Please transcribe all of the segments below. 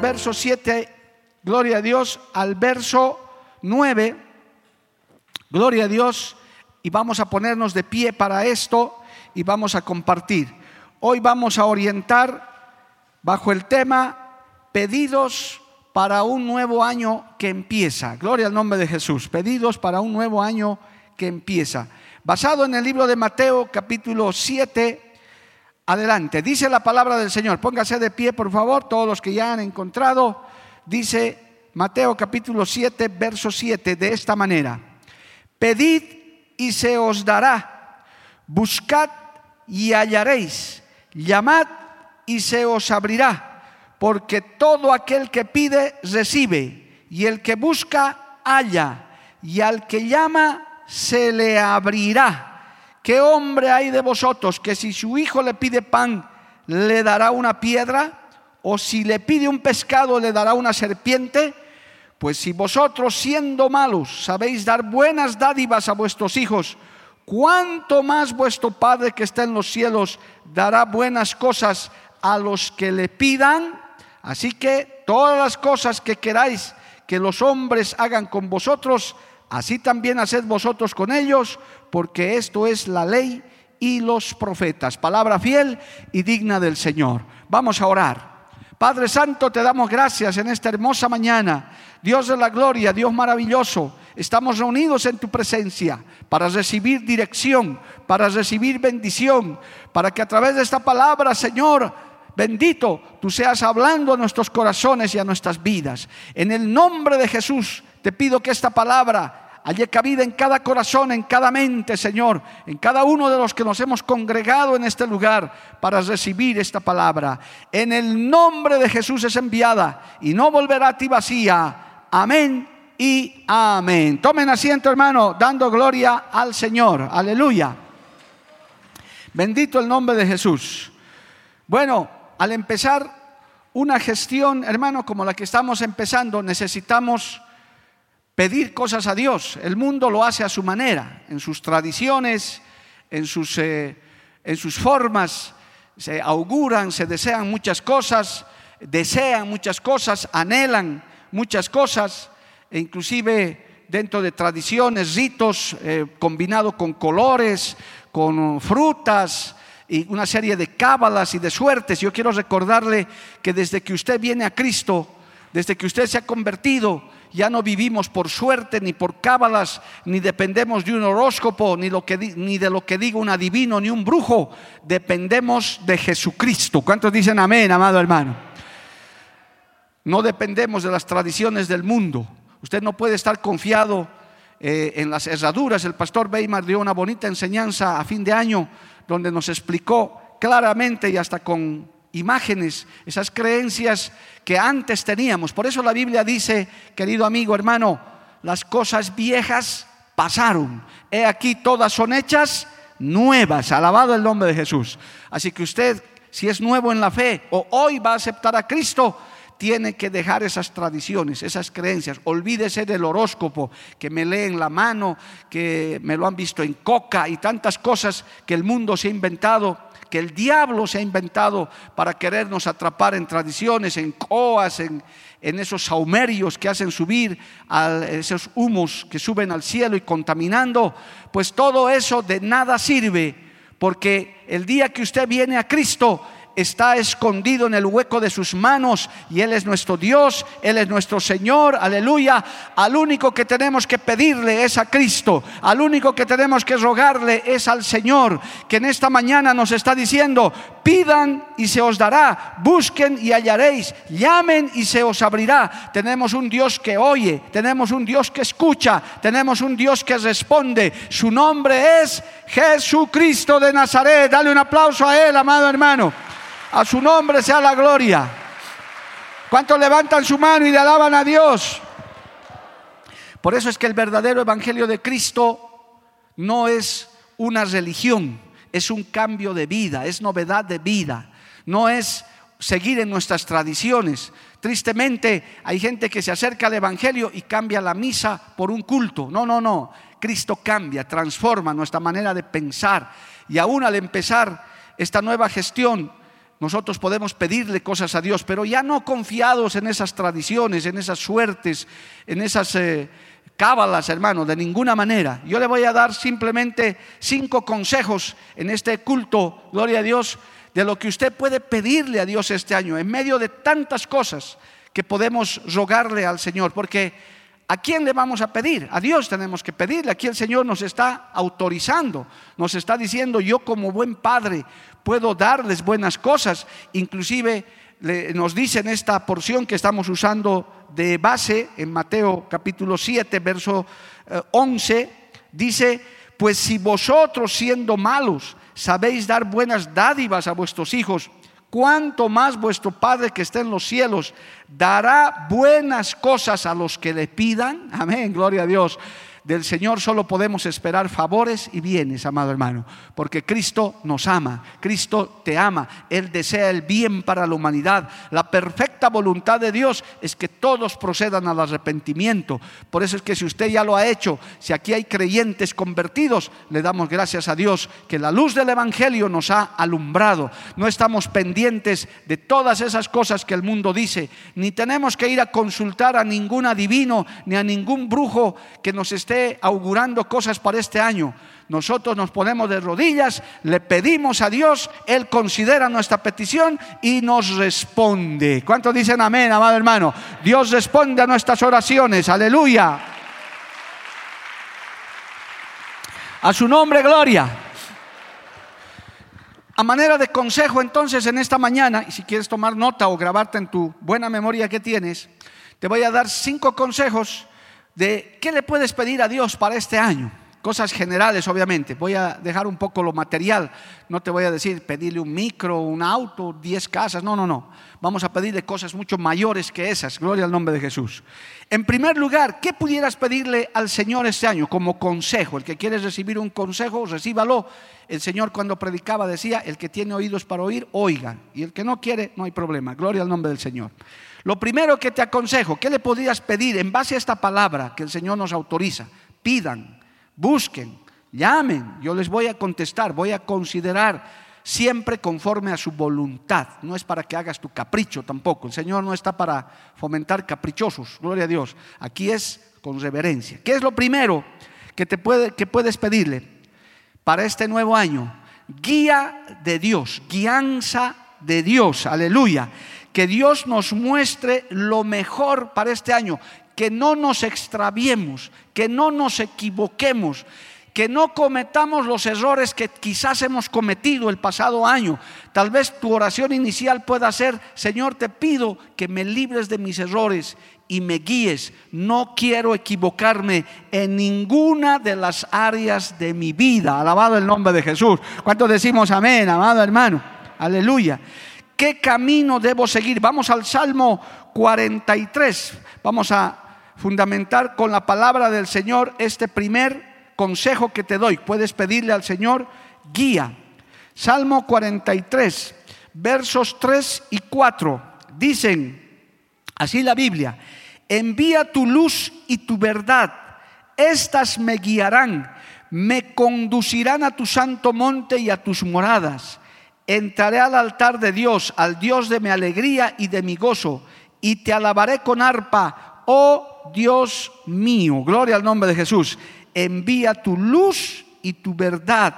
Verso 7, gloria a Dios, al verso 9, gloria a Dios, y vamos a ponernos de pie para esto y vamos a compartir. Hoy vamos a orientar bajo el tema pedidos para un nuevo año que empieza. Gloria al nombre de Jesús. Pedidos para un nuevo año que empieza. Basado en el libro de Mateo capítulo 7, adelante. Dice la palabra del Señor. Póngase de pie, por favor, todos los que ya han encontrado. Dice Mateo capítulo 7, verso 7, de esta manera. Pedid y se os dará. Buscad y hallaréis. Llamad y se os abrirá porque todo aquel que pide recibe, y el que busca halla, y al que llama se le abrirá. ¿Qué hombre hay de vosotros que si su hijo le pide pan, le dará una piedra? ¿O si le pide un pescado, le dará una serpiente? Pues si vosotros siendo malos sabéis dar buenas dádivas a vuestros hijos, ¿cuánto más vuestro Padre que está en los cielos dará buenas cosas a los que le pidan? Así que todas las cosas que queráis que los hombres hagan con vosotros, así también haced vosotros con ellos, porque esto es la ley y los profetas. Palabra fiel y digna del Señor. Vamos a orar. Padre Santo, te damos gracias en esta hermosa mañana. Dios de la gloria, Dios maravilloso, estamos reunidos en tu presencia para recibir dirección, para recibir bendición, para que a través de esta palabra, Señor, bendito tú seas hablando a nuestros corazones y a nuestras vidas. En el nombre de Jesús te pido que esta palabra haya cabida en cada corazón, en cada mente, Señor, en cada uno de los que nos hemos congregado en este lugar para recibir esta palabra. En el nombre de Jesús es enviada y no volverá a ti vacía. Amén y amén. Tomen asiento, hermano, dando gloria al Señor. Aleluya. Bendito el nombre de Jesús. Bueno, al empezar una gestión, hermano, como la que estamos empezando, necesitamos pedir cosas a Dios. El mundo lo hace a su manera, en sus tradiciones, en sus, eh, en sus formas, se auguran, se desean muchas cosas, desean muchas cosas, anhelan muchas cosas, e inclusive dentro de tradiciones, ritos, eh, combinado con colores, con frutas, y una serie de cábalas y de suertes. Yo quiero recordarle que desde que usted viene a Cristo, desde que usted se ha convertido, ya no vivimos por suerte, ni por cábalas, ni dependemos de un horóscopo, ni, de lo que diga un adivino, ni un brujo. Dependemos de Jesucristo. ¿Cuántos dicen amén, amado hermano? No dependemos de las tradiciones del mundo. Usted no puede estar confiado eh, en las herraduras. El pastor Weimar dio una bonita enseñanza a fin de año donde nos explicó claramente y hasta con imágenes esas creencias que antes teníamos. Por eso la Biblia dice, querido amigo, hermano, las cosas viejas pasaron. He aquí todas son hechas nuevas. Alabado el nombre de Jesús. Así que usted, si es nuevo en la fe o hoy va a aceptar a Cristo, tiene que dejar esas tradiciones, esas creencias. Olvídese del horóscopo que me lee en la mano, que me lo han visto en coca y tantas cosas que el mundo se ha inventado, el diablo se ha inventado para querernos atrapar en tradiciones, en coas, en, esos saumerios que hacen subir a esos humos que suben al cielo y contaminando. Pues todo eso de nada sirve, porque el día que usted viene a Cristo, está escondido en el hueco de sus manos y Él es nuestro Dios, Él es nuestro Señor, aleluya. Al único que tenemos que pedirle es a Cristo, al único que tenemos que rogarle es al Señor, que en esta mañana nos está diciendo, pidan y se os dará, busquen y hallaréis, llamen y se os abrirá. Tenemos un Dios que oye, tenemos un Dios que escucha, tenemos un Dios que responde. Su nombre es Jesucristo de Nazaret. Dale un aplauso a Él, amado hermano. A su nombre sea la gloria. ¿Cuántos levantan su mano y le alaban a Dios? Por eso es que el verdadero evangelio de Cristo no es una religión, es un cambio de vida, es novedad de vida, no es seguir en nuestras tradiciones. Tristemente hay gente que se acerca al Evangelio y cambia la misa por un culto. No, no, no. Cristo cambia, transforma nuestra manera de pensar. Y aún al empezar esta nueva gestión, nosotros podemos pedirle cosas a Dios, pero ya no confiados en esas tradiciones, en esas suertes, en esas eh, cábalas, hermano, de ninguna manera. Yo le voy a dar simplemente cinco consejos en este culto, gloria a Dios, de lo que usted puede pedirle a Dios este año, en medio de tantas cosas que podemos rogarle al Señor, porque ¿A quién le vamos a pedir? A Dios tenemos que pedirle. Aquí el Señor nos está autorizando, nos está diciendo, yo como buen padre puedo darles buenas cosas. Inclusive nos dice en esta porción que estamos usando de base, en Mateo capítulo 7, verso 11, eh, dice, pues si vosotros siendo malos sabéis dar buenas dádivas a vuestros hijos, cuánto más vuestro Padre que está en los cielos dará buenas cosas a los que le pidan. Amén, gloria a Dios. Del Señor solo podemos esperar favores y bienes, amado hermano, porque Cristo nos ama, Cristo te ama, Él desea el bien para la humanidad. La perfecta voluntad de Dios es que todos procedan al arrepentimiento. Por eso es que si usted ya lo ha hecho, si aquí hay creyentes convertidos, le damos gracias a Dios que la luz del Evangelio nos ha alumbrado. No estamos pendientes de todas esas cosas que el mundo dice, ni tenemos que ir a consultar a ningún adivino, ni a ningún brujo que nos esté augurando cosas para este año. Nosotros nos ponemos de rodillas, le pedimos a Dios, Él considera nuestra petición y nos responde. ¿Cuántos dicen amén, amado hermano? Dios responde a nuestras oraciones, aleluya. A su nombre, gloria. A manera de consejo entonces en esta mañana, y si quieres tomar nota o grabarte en tu buena memoria que tienes, te voy a dar cinco consejos de qué le puedes pedir a Dios para este año. Cosas generales, obviamente. Voy a dejar un poco lo material. No te voy a decir pedirle un micro, un auto, diez casas. No, no, no. Vamos a pedirle cosas mucho mayores que esas. Gloria al nombre de Jesús. En primer lugar, ¿qué pudieras pedirle al Señor este año como consejo? El que quiere recibir un consejo, recíbalo. El Señor cuando predicaba decía, el que tiene oídos para oír, oiga. Y el que no quiere, no hay problema. Gloria al nombre del Señor. Lo primero que te aconsejo, ¿qué le podrías pedir en base a esta palabra que el Señor nos autoriza? Pidan, busquen, llamen, yo les voy a contestar, voy a considerar siempre conforme a su voluntad. No es para que hagas tu capricho tampoco. El Señor no está para fomentar caprichosos, gloria a Dios. Aquí es con reverencia. ¿Qué es lo primero que, te puede, que puedes pedirle para este nuevo año? Guía de Dios, guianza de Dios, aleluya que Dios nos muestre lo mejor para este año, que no nos extraviemos, que no nos equivoquemos, que no cometamos los errores que quizás hemos cometido el pasado año. Tal vez tu oración inicial pueda ser, Señor, te pido que me libres de mis errores y me guíes. No quiero equivocarme en ninguna de las áreas de mi vida. Alabado el nombre de Jesús. ¿Cuántos decimos amén, amado hermano? Aleluya. ¿Qué camino debo seguir? Vamos al Salmo 43. Vamos a fundamentar con la palabra del Señor este primer consejo que te doy. Puedes pedirle al Señor guía. Salmo 43, versos 3 y 4. Dicen, así la Biblia, envía tu luz y tu verdad. Estas me guiarán, me conducirán a tu santo monte y a tus moradas entraré al altar de Dios, al Dios de mi alegría y de mi gozo, y te alabaré con arpa, oh Dios mío. Gloria al nombre de Jesús. Envía tu luz y tu verdad.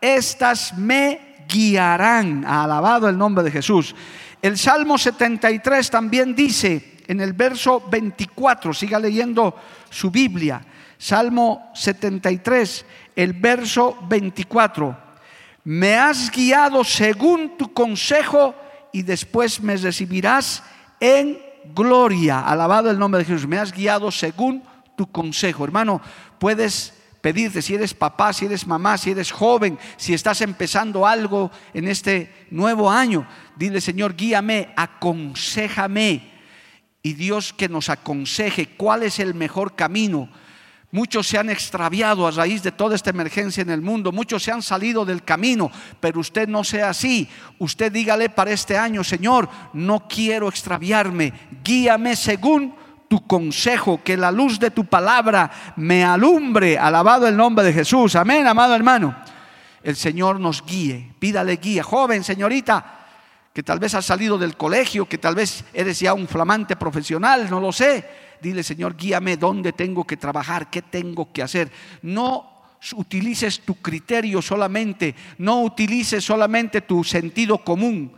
Estas me guiarán. Alabado el nombre de Jesús. El Salmo 73 también dice en el verso 24, siga leyendo su Biblia, Salmo 73, el verso 24, me has guiado según tu consejo y después me recibirás en gloria. Alabado el nombre de Jesús, me has guiado según tu consejo. Hermano, puedes pedirte si eres papá, si eres mamá, si eres joven, si estás empezando algo en este nuevo año. Dile, Señor, guíame, aconsejame. Y Dios que nos aconseje cuál es el mejor camino. Muchos se han extraviado a raíz de toda esta emergencia en el mundo. Muchos se han salido del camino, pero usted no sea así. Usted dígale para este año, Señor, no quiero extraviarme. Guíame según tu consejo, que la luz de tu palabra me alumbre. Alabado el nombre de Jesús. Amén, amado hermano. El Señor nos guíe. Pídale guía. Joven, señorita, que tal vez has salido del colegio, que tal vez eres ya un flamante profesional, no lo sé. Dile, Señor, guíame dónde tengo que trabajar, qué tengo que hacer. No utilices tu criterio solamente, no utilices solamente tu sentido común.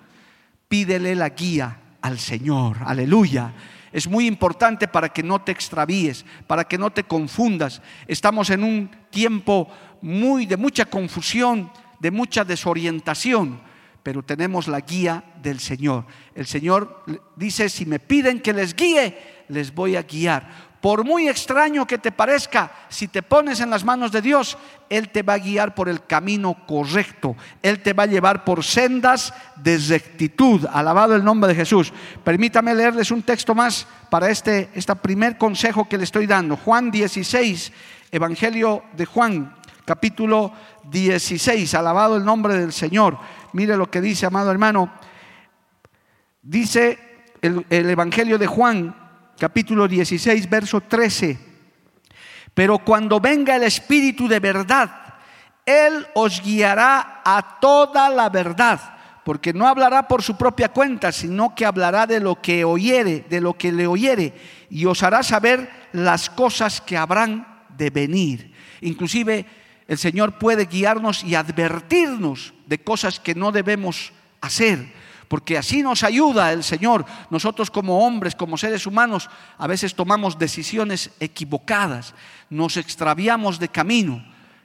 Pídele la guía al Señor. Aleluya es muy importante para que no te extravíes, para que no te confundas. Estamos en un tiempo muy de mucha confusión, de mucha desorientación, pero tenemos la guía del Señor. El Señor dice, si me piden que les guíe, les voy a guiar. Por muy extraño que te parezca, si te pones en las manos de Dios, Él te va a guiar por el camino correcto. Él te va a llevar por sendas de rectitud. Alabado el nombre de Jesús. Permítame leerles un texto más para este, primer consejo que le estoy dando. Juan 16, Evangelio de Juan, capítulo 16. Alabado el nombre del Señor. Mire lo que dice, amado hermano. Dice el Evangelio de Juan, capítulo 16, verso 13. Pero cuando venga el Espíritu de verdad, Él os guiará a toda la verdad, porque no hablará por su propia cuenta, sino que hablará de lo que oyere, de lo que le oyere, y os hará saber las cosas que habrán de venir. Inclusive el Señor puede guiarnos y advertirnos de cosas que no debemos hacer porque así nos ayuda el Señor. Nosotros como hombres, como seres humanos, a veces tomamos decisiones equivocadas, nos extraviamos de camino.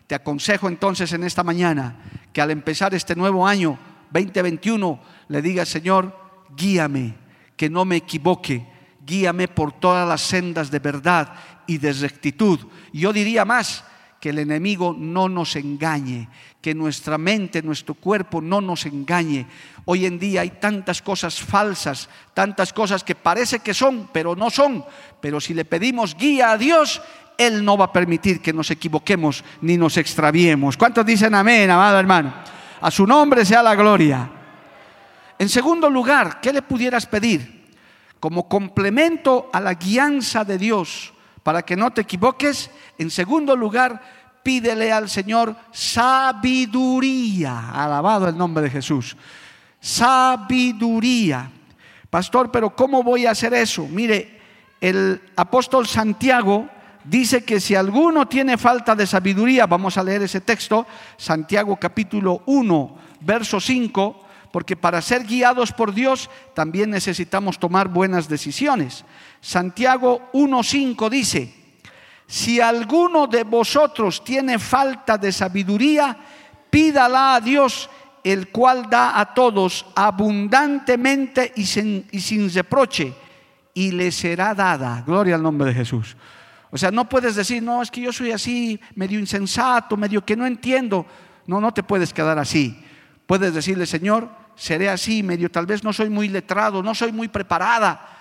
Te aconsejo entonces en esta mañana que al empezar este nuevo año 2021 le digas, Señor, guíame, que no me equivoque, guíame por todas las sendas de verdad y de rectitud. Yo diría más, que el enemigo no nos engañe, que nuestra mente, nuestro cuerpo no nos engañe. Hoy en día hay tantas cosas falsas, tantas cosas que parece que son, pero no son. Pero si le pedimos guía a Dios, Él no va a permitir que nos equivoquemos ni nos extraviemos. ¿Cuántos dicen amén, amado hermano? A su nombre sea la gloria. En segundo lugar, ¿qué le pudieras pedir? Como complemento a la guianza de Dios, para que no te equivoques, en segundo lugar, pídele al Señor sabiduría. Alabado el nombre de Jesús. Sabiduría. Pastor, pero ¿cómo voy a hacer eso? Mire, el apóstol Santiago dice que si alguno tiene falta de sabiduría, vamos a leer ese texto, Santiago capítulo 1, verso 5, porque para ser guiados por Dios también necesitamos tomar buenas decisiones. Santiago 1.5 dice, si alguno de vosotros tiene falta de sabiduría, pídala a Dios, el cual da a todos abundantemente y sin, reproche, y le será dada. Gloria al nombre de Jesús. O sea, no puedes decir, no, es que yo soy así, medio insensato, medio que no entiendo. No, no te puedes quedar así. Puedes decirle, Señor, seré así, medio tal vez no soy muy letrado, no soy muy preparada,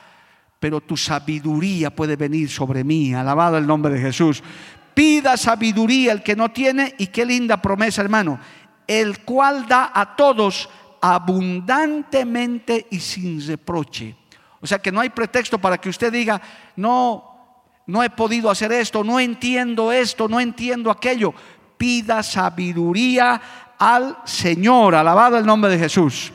pero tu sabiduría puede venir sobre mí. Alabado el nombre de Jesús. Pida sabiduría el que no tiene y qué linda promesa, hermano. El cual da a todos abundantemente y sin reproche. O sea que no hay pretexto para que usted diga, no, no he podido hacer esto, no entiendo esto, no entiendo aquello. Pida sabiduría al Señor. Alabado el nombre de Jesús.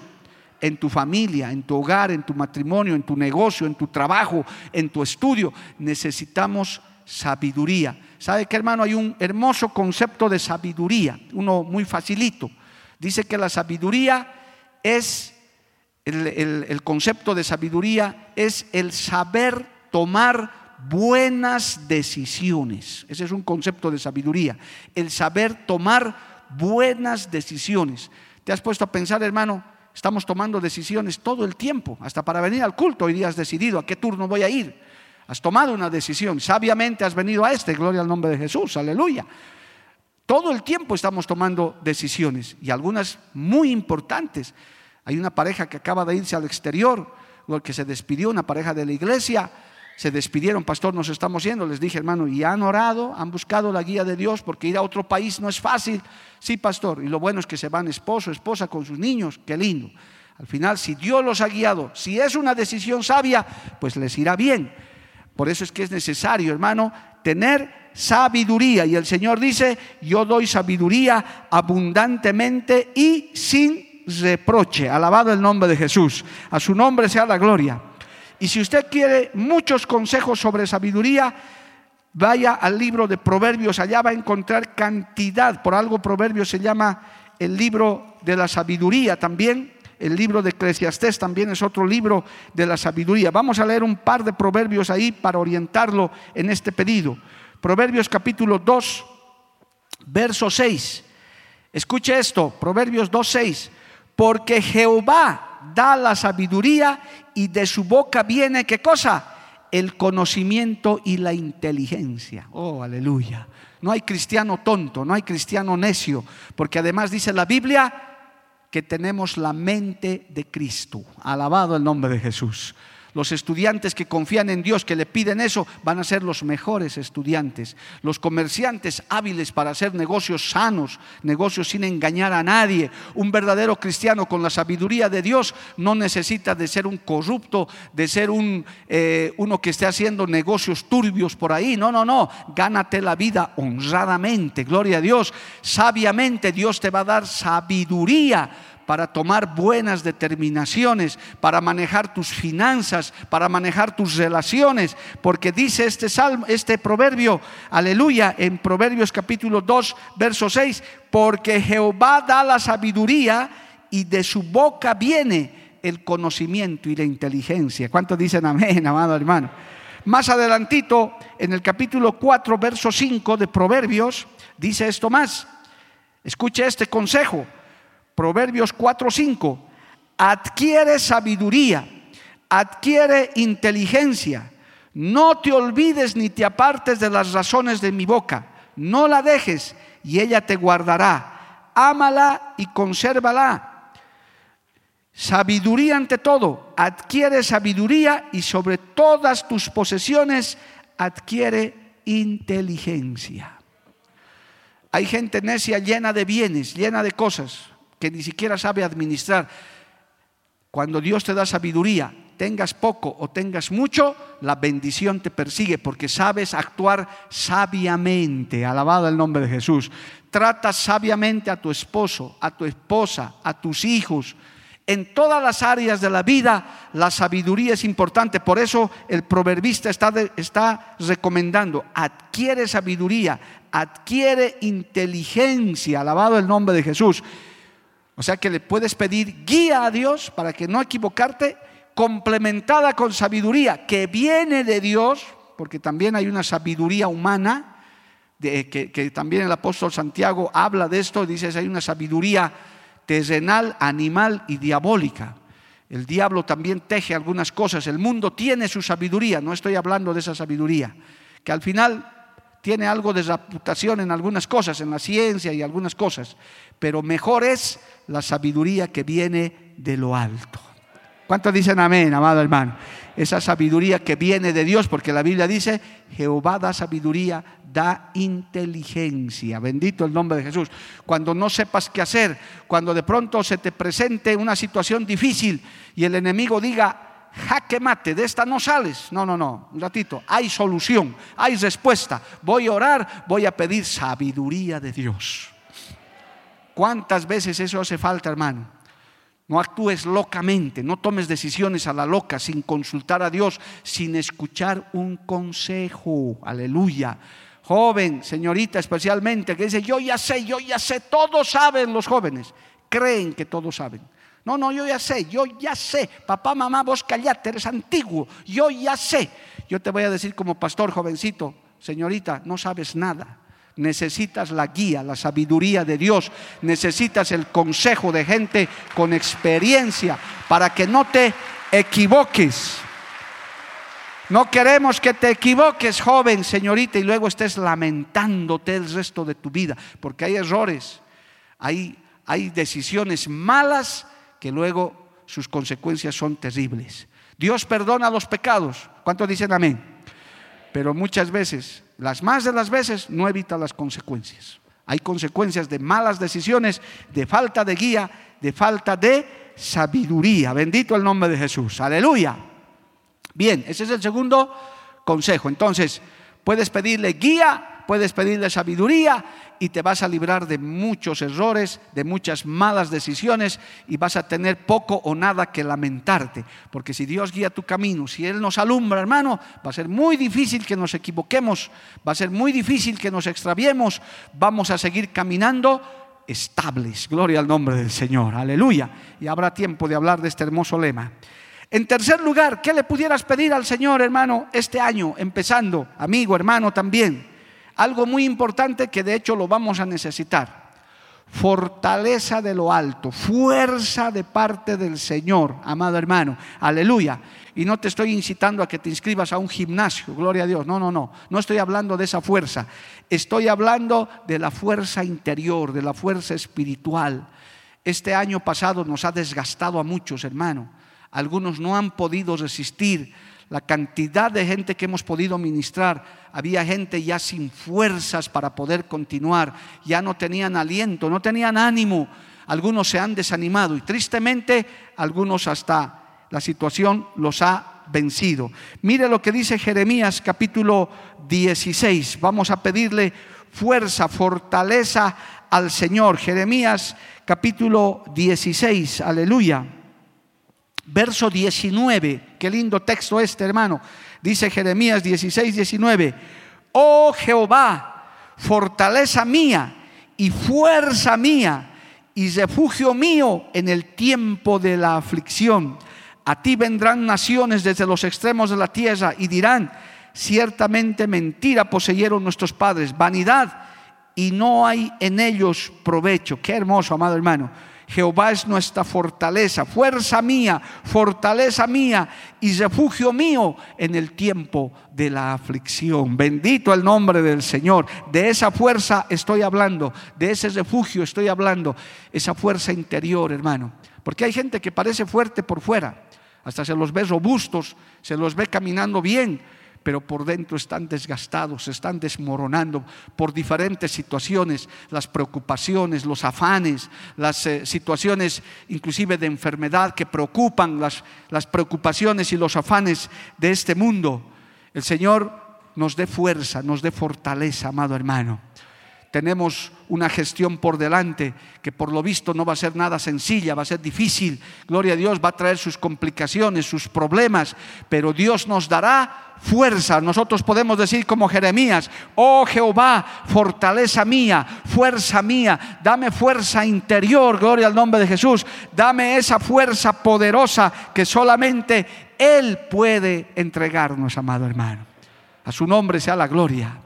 En tu familia, en tu hogar, en tu matrimonio, en tu negocio, en tu trabajo, en tu estudio, necesitamos sabiduría. ¿Sabe qué, hermano? Hay un hermoso concepto de sabiduría, uno muy facilito. Dice que la sabiduría es, el, concepto de sabiduría es el saber tomar buenas decisiones. Ese es un concepto de sabiduría, el saber tomar buenas decisiones. ¿Te has puesto a pensar, hermano? Estamos tomando decisiones todo el tiempo, hasta para venir al culto hoy día has decidido a qué turno voy a ir. Has tomado una decisión, sabiamente has venido a este, gloria al nombre de Jesús, aleluya. Todo el tiempo estamos tomando decisiones y algunas muy importantes. Hay una pareja que acaba de irse al exterior, que se despidió, una pareja de la iglesia, se despidieron, pastor, nos estamos yendo. Les dije, hermano, y han orado, han buscado la guía de Dios, porque ir a otro país no es fácil. Sí, pastor, y lo bueno es que se van esposo, esposa con sus niños, qué lindo. Al final, si Dios los ha guiado, si es una decisión sabia, pues les irá bien. Por eso es que es necesario, hermano, tener sabiduría. Y el Señor dice, yo doy sabiduría abundantemente y sin reproche. Alabado el nombre de Jesús. A su nombre sea la gloria. Y si usted quiere muchos consejos sobre sabiduría, vaya al libro de Proverbios. Allá va a encontrar cantidad. Por algo Proverbios se llama el libro de la sabiduría también. El libro de Eclesiastés también es otro libro de la sabiduría. Vamos a leer un par de proverbios ahí para orientarlo en este pedido. Proverbios capítulo 2, verso 6. Escuche esto, Proverbios 2, 6. Porque Jehová da la sabiduría y de su boca viene, ¿qué cosa? El conocimiento y la inteligencia. Oh, aleluya. No hay cristiano tonto, no hay cristiano necio, porque además dice la Biblia, que tenemos la mente de Cristo. Alabado el nombre de Jesús. Los estudiantes que confían en Dios, que le piden eso, van a ser los mejores estudiantes. Los comerciantes hábiles para hacer negocios sanos, negocios sin engañar a nadie. Un verdadero cristiano con la sabiduría de Dios no necesita de ser un corrupto, de ser un, eh, uno que esté haciendo negocios turbios por ahí. No, no, no. Gánate la vida honradamente. Gloria a Dios. Sabiamente Dios te va a dar sabiduría para tomar buenas determinaciones, para manejar tus finanzas, para manejar tus relaciones, porque dice este salmo, este proverbio, aleluya, en Proverbios capítulo 2, verso 6, porque Jehová da la sabiduría y de su boca viene el conocimiento y la inteligencia. ¿Cuántos dicen amén, amado hermano? Más adelantito, en el capítulo 4, verso 5 de Proverbios, dice esto más. Escuche este consejo. Proverbios 4:5, adquiere sabiduría, adquiere inteligencia. No te olvides ni te apartes de las razones de mi boca. No la dejes y ella te guardará. Ámala y consérvala. Sabiduría ante todo. Adquiere sabiduría y sobre todas tus posesiones adquiere inteligencia. Hay gente necia llena de bienes, llena de cosas que ni siquiera sabe administrar. Cuando Dios te da sabiduría, tengas poco o tengas mucho, la bendición te persigue porque sabes actuar sabiamente. Alabado el nombre de Jesús. Trata sabiamente a tu esposo, a tu esposa, a tus hijos. En todas las áreas de la vida la sabiduría es importante. Por eso el proverbista está, está recomendando, adquiere sabiduría, adquiere inteligencia. Alabado el nombre de Jesús. O sea que le puedes pedir guía a Dios para que no equivocarte, complementada con sabiduría que viene de Dios, porque también hay una sabiduría humana, de, que, también el apóstol Santiago habla de esto, dice, hay una sabiduría terrenal, animal y diabólica. El diablo también teje algunas cosas, el mundo tiene su sabiduría, no estoy hablando de esa sabiduría, que al final tiene algo de reputación en algunas cosas, en la ciencia y algunas cosas, pero mejor es la sabiduría que viene de lo alto. ¿Cuántos dicen amén, amado hermano? Esa sabiduría que viene de Dios, porque la Biblia dice, Jehová da sabiduría, da inteligencia. Bendito el nombre de Jesús. Cuando no sepas qué hacer, cuando de pronto se te presente una situación difícil y el enemigo diga, jaque mate, de esta no sales. No, no, no, un ratito, hay solución, hay respuesta. Voy a orar, voy a pedir sabiduría de Dios. ¿Cuántas veces eso hace falta, hermano? No actúes locamente, no tomes decisiones a la loca sin consultar a Dios, sin escuchar un consejo. Aleluya. Joven, señorita especialmente, que dice, yo ya sé, yo ya sé, todos saben los jóvenes. creen que todos saben. No, no, yo ya sé, yo ya sé. Papá, mamá, vos callate, eres antiguo. Yo ya sé. Yo te voy a decir como pastor jovencito, señorita, no sabes nada. Necesitas la guía, la sabiduría de Dios. Necesitas el consejo de gente con experiencia para que no te equivoques. No queremos que te equivoques, joven, señorita, y luego estés lamentándote el resto de tu vida, porque hay errores, hay, hay decisiones malas que luego sus consecuencias son terribles. Dios perdona los pecados. ¿Cuántos dicen amén? Pero muchas veces, las más de las veces, no evita las consecuencias. Hay consecuencias de malas decisiones, de falta de guía, de falta de sabiduría. Bendito el nombre de Jesús. Aleluya. Bien, ese es el segundo consejo. Entonces, puedes pedirle guía puedes pedirle sabiduría y te vas a librar de muchos errores, de muchas malas decisiones y vas a tener poco o nada que lamentarte. Porque si Dios guía tu camino, si Él nos alumbra, hermano, va a ser muy difícil que nos equivoquemos, va a ser muy difícil que nos extraviemos, vamos a seguir caminando estables. Gloria al nombre del Señor, aleluya. Y habrá tiempo de hablar de este hermoso lema. En tercer lugar, ¿qué le pudieras pedir al Señor, hermano, este año, empezando, amigo, hermano, también? Algo muy importante que de hecho lo vamos a necesitar. Fortaleza de lo alto, fuerza de parte del Señor, amado hermano. Aleluya. Y no te estoy incitando a que te inscribas a un gimnasio, gloria a Dios. No, no, no. No estoy hablando de esa fuerza. Estoy hablando de la fuerza interior, de la fuerza espiritual. Este año pasado nos ha desgastado a muchos, hermano. Algunos no han podido resistir la cantidad de gente que hemos podido ministrar, había gente ya sin fuerzas para poder continuar, ya no tenían aliento, no tenían ánimo, algunos se han desanimado y tristemente algunos hasta la situación los ha vencido. Mire lo que dice Jeremías capítulo 16, vamos a pedirle fuerza, fortaleza al Señor. Jeremías capítulo 16, aleluya. Verso 19, qué lindo texto este, hermano. Dice Jeremías 16, 19. Oh Jehová, fortaleza mía y fuerza mía y refugio mío en el tiempo de la aflicción. A ti vendrán naciones desde los extremos de la tierra y dirán, ciertamente mentira poseyeron nuestros padres, vanidad y no hay en ellos provecho. Qué hermoso, amado hermano. Jehová es nuestra fortaleza, fuerza mía, fortaleza mía y refugio mío en el tiempo de la aflicción. Bendito el nombre del Señor. De esa fuerza estoy hablando, de ese refugio estoy hablando, esa fuerza interior, hermano. Porque hay gente que parece fuerte por fuera, hasta se los ve robustos, se los ve caminando bien, pero por dentro están desgastados, se están desmoronando por diferentes situaciones, las preocupaciones, los afanes, las eh, situaciones inclusive de enfermedad que preocupan, las, las preocupaciones y los afanes de este mundo. El Señor nos dé fuerza, nos dé fortaleza, amado hermano tenemos una gestión por delante que por lo visto no va a ser nada sencilla, va a ser difícil. Gloria a Dios, va a traer sus complicaciones, sus problemas, pero Dios nos dará fuerza. Nosotros podemos decir como Jeremías, oh Jehová, fortaleza mía, fuerza mía, dame fuerza interior, gloria al nombre de Jesús, dame esa fuerza poderosa que solamente Él puede entregarnos, amado hermano. A su nombre sea la gloria.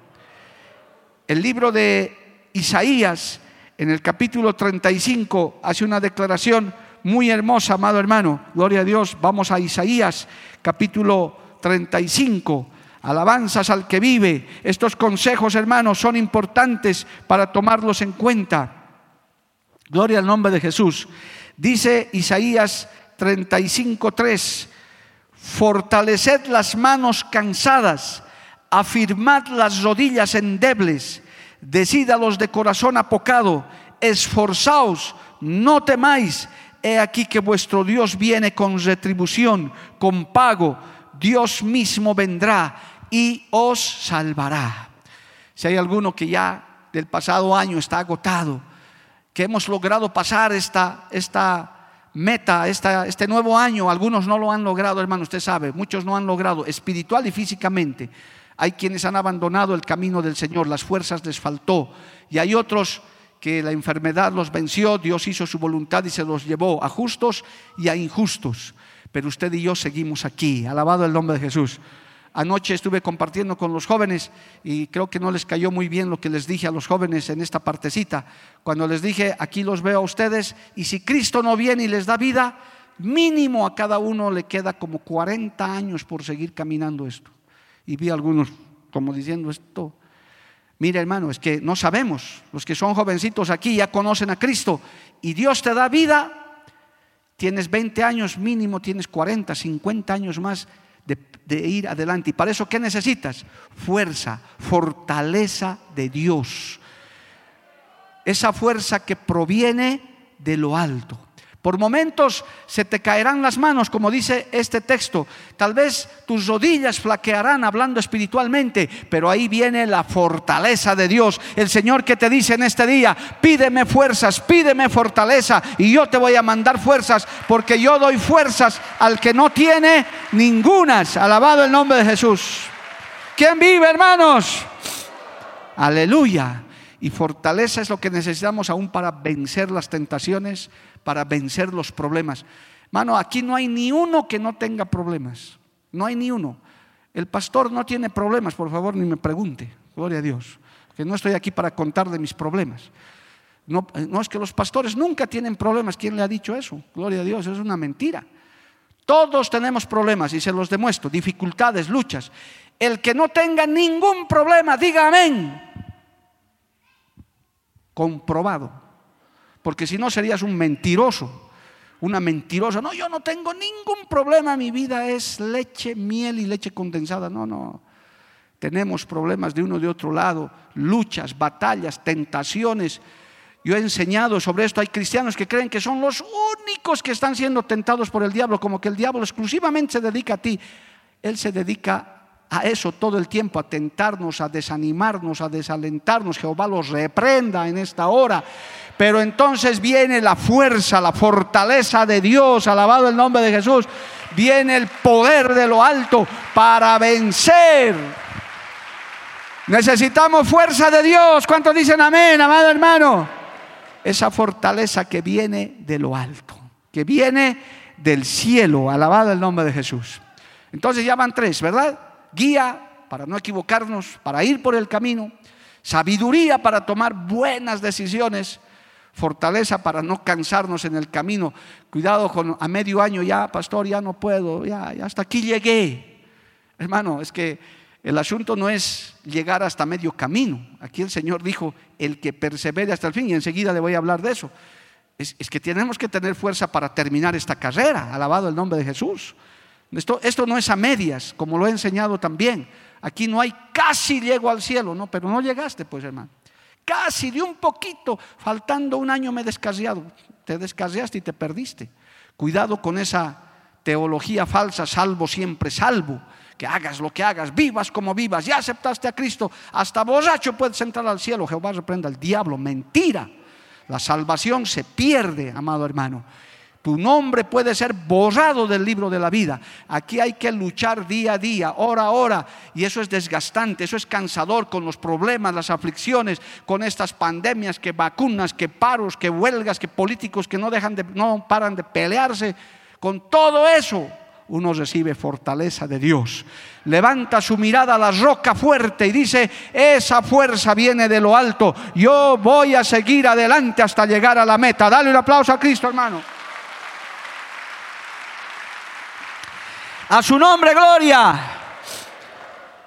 El libro de Isaías, en el capítulo 35, hace una declaración muy hermosa, amado hermano. Gloria a Dios. Vamos a Isaías, capítulo 35. Alabanzas al que vive. Estos consejos, hermanos, son importantes para tomarlos en cuenta. Gloria al nombre de Jesús. Dice Isaías 35:3, fortaleced las manos cansadas afirmad las rodillas endebles, decid a los de corazón apocado, esforzaos, no temáis, he aquí que vuestro Dios viene con retribución, con pago, Dios mismo vendrá y os salvará. Si hay alguno que ya del pasado año está agotado, que hemos logrado pasar esta, esta meta, esta, este nuevo año, algunos no lo han logrado, hermano, usted sabe, muchos no han logrado espiritual y físicamente. Hay quienes han abandonado el camino del Señor, las fuerzas les faltó. Y hay otros que la enfermedad los venció, Dios hizo su voluntad y se los llevó a justos y a injustos. Pero usted y yo seguimos aquí, alabado el nombre de Jesús. Anoche estuve compartiendo con los jóvenes y creo que no les cayó muy bien lo que les dije a los jóvenes en esta partecita. Cuando les dije, aquí los veo a ustedes y si Cristo no viene y les da vida, mínimo a cada uno le queda como 40 años por seguir caminando esto. Y vi algunos como diciendo esto. Mira hermano, es que no sabemos. Los que son jovencitos aquí ya conocen a Cristo y Dios te da vida. Tienes 20 años mínimo, tienes 40, 50 años más de, de, ir adelante. Y para eso, ¿qué necesitas? Fuerza, fortaleza de Dios. Esa fuerza que proviene de lo alto. Por momentos se te caerán las manos, como dice este texto. Tal vez tus rodillas flaquearán hablando espiritualmente, pero ahí viene la fortaleza de Dios. El Señor que te dice en este día, pídeme fuerzas, pídeme fortaleza y yo te voy a mandar fuerzas, porque yo doy fuerzas al que no tiene ningunas. Alabado el nombre de Jesús. ¿Quién vive, hermanos? Aleluya. Y fortaleza es lo que necesitamos aún para vencer las tentaciones, para vencer los problemas. Mano, aquí no hay ni uno que no tenga problemas. No hay ni uno. El pastor no tiene problemas, por favor, ni me pregunte. Gloria a Dios. Que no estoy aquí para contar de mis problemas. No, no es que los pastores nunca tienen problemas. ¿Quién le ha dicho eso? Gloria a Dios, es una mentira. Todos tenemos problemas y se los demuestro, dificultades, luchas. El que no tenga ningún problema, diga amén comprobado. Porque si no serías un mentiroso, una mentirosa. No, yo no tengo ningún problema, mi vida es leche, miel y leche condensada. No, no. Tenemos problemas de uno de otro lado, luchas, batallas, tentaciones. Yo he enseñado sobre esto. Hay cristianos que creen que son los únicos que están siendo tentados por el diablo, como que el diablo exclusivamente se dedica a ti. Él se dedica a eso todo el tiempo, a tentarnos, a desanimarnos, a desalentarnos. Jehová los reprenda en esta hora. Pero entonces viene la fuerza, la fortaleza de Dios, alabado el nombre de Jesús. Viene el poder de lo alto para vencer. Necesitamos fuerza de Dios. ¿Cuántos dicen amén, amado hermano? Esa fortaleza que viene de lo alto, que viene del cielo, alabado el nombre de Jesús. Entonces ya van tres, ¿verdad? Guía para no equivocarnos, para ir por el camino, sabiduría para tomar buenas decisiones, fortaleza para no cansarnos en el camino. Cuidado con a medio año ya, pastor, ya no puedo, ya, ya hasta aquí llegué. Hermano, es que el asunto no es llegar hasta medio camino. Aquí el Señor dijo, el que persevere hasta el fin, y enseguida le voy a hablar de eso. Es, es que tenemos que tener fuerza para terminar esta carrera, alabado el nombre de Jesús. Esto, esto no es a medias, como lo he enseñado también. Aquí no hay casi llego al cielo, no, pero no llegaste, pues hermano. Casi de un poquito, faltando un año me he descarriado. Te descarriaste y te perdiste. Cuidado con esa teología falsa, salvo siempre salvo. Que hagas lo que hagas, vivas como vivas, ya aceptaste a Cristo, hasta borracho puedes entrar al cielo. Jehová reprenda al diablo, mentira. La salvación se pierde, amado hermano. Tu nombre puede ser borrado del libro de la vida. Aquí hay que luchar día a día, hora a hora. Y eso es desgastante, eso es cansador con los problemas, las aflicciones, con estas pandemias, que vacunas, que paros, que huelgas, que políticos que no, dejan de, no paran de pelearse. Con todo eso uno recibe fortaleza de Dios. Levanta su mirada a la roca fuerte y dice, esa fuerza viene de lo alto. Yo voy a seguir adelante hasta llegar a la meta. Dale un aplauso a Cristo, hermano. A su nombre, gloria.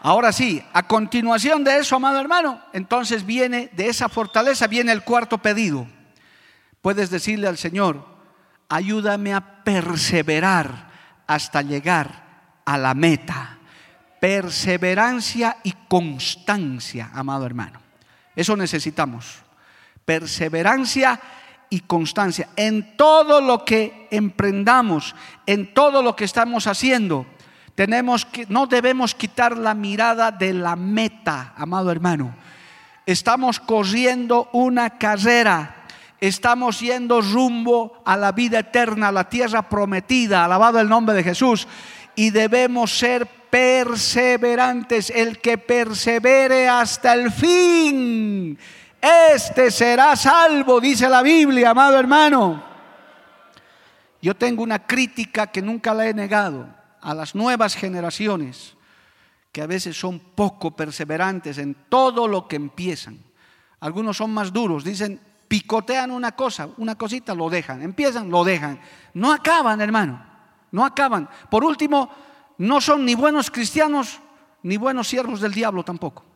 Ahora sí, a continuación de eso, amado hermano, entonces viene de esa fortaleza, viene el cuarto pedido. Puedes decirle al Señor, ayúdame a perseverar hasta llegar a la meta. Perseverancia y constancia, amado hermano. Eso necesitamos. Perseverancia y constancia en todo lo que emprendamos, en todo lo que estamos haciendo. Tenemos que no debemos quitar la mirada de la meta, amado hermano. Estamos corriendo una carrera. Estamos yendo rumbo a la vida eterna, a la tierra prometida, alabado el nombre de Jesús. Y debemos ser perseverantes. El que persevere hasta el fin Este será salvo, dice la Biblia, amado hermano. Yo tengo una crítica que nunca la he negado a las nuevas generaciones, que a veces son poco perseverantes en todo lo que empiezan. Algunos son más duros, dicen, picotean una cosa, una cosita, lo dejan, empiezan, lo dejan. No acaban, hermano, no acaban. Por último, no son ni buenos cristianos ni buenos siervos del diablo tampoco.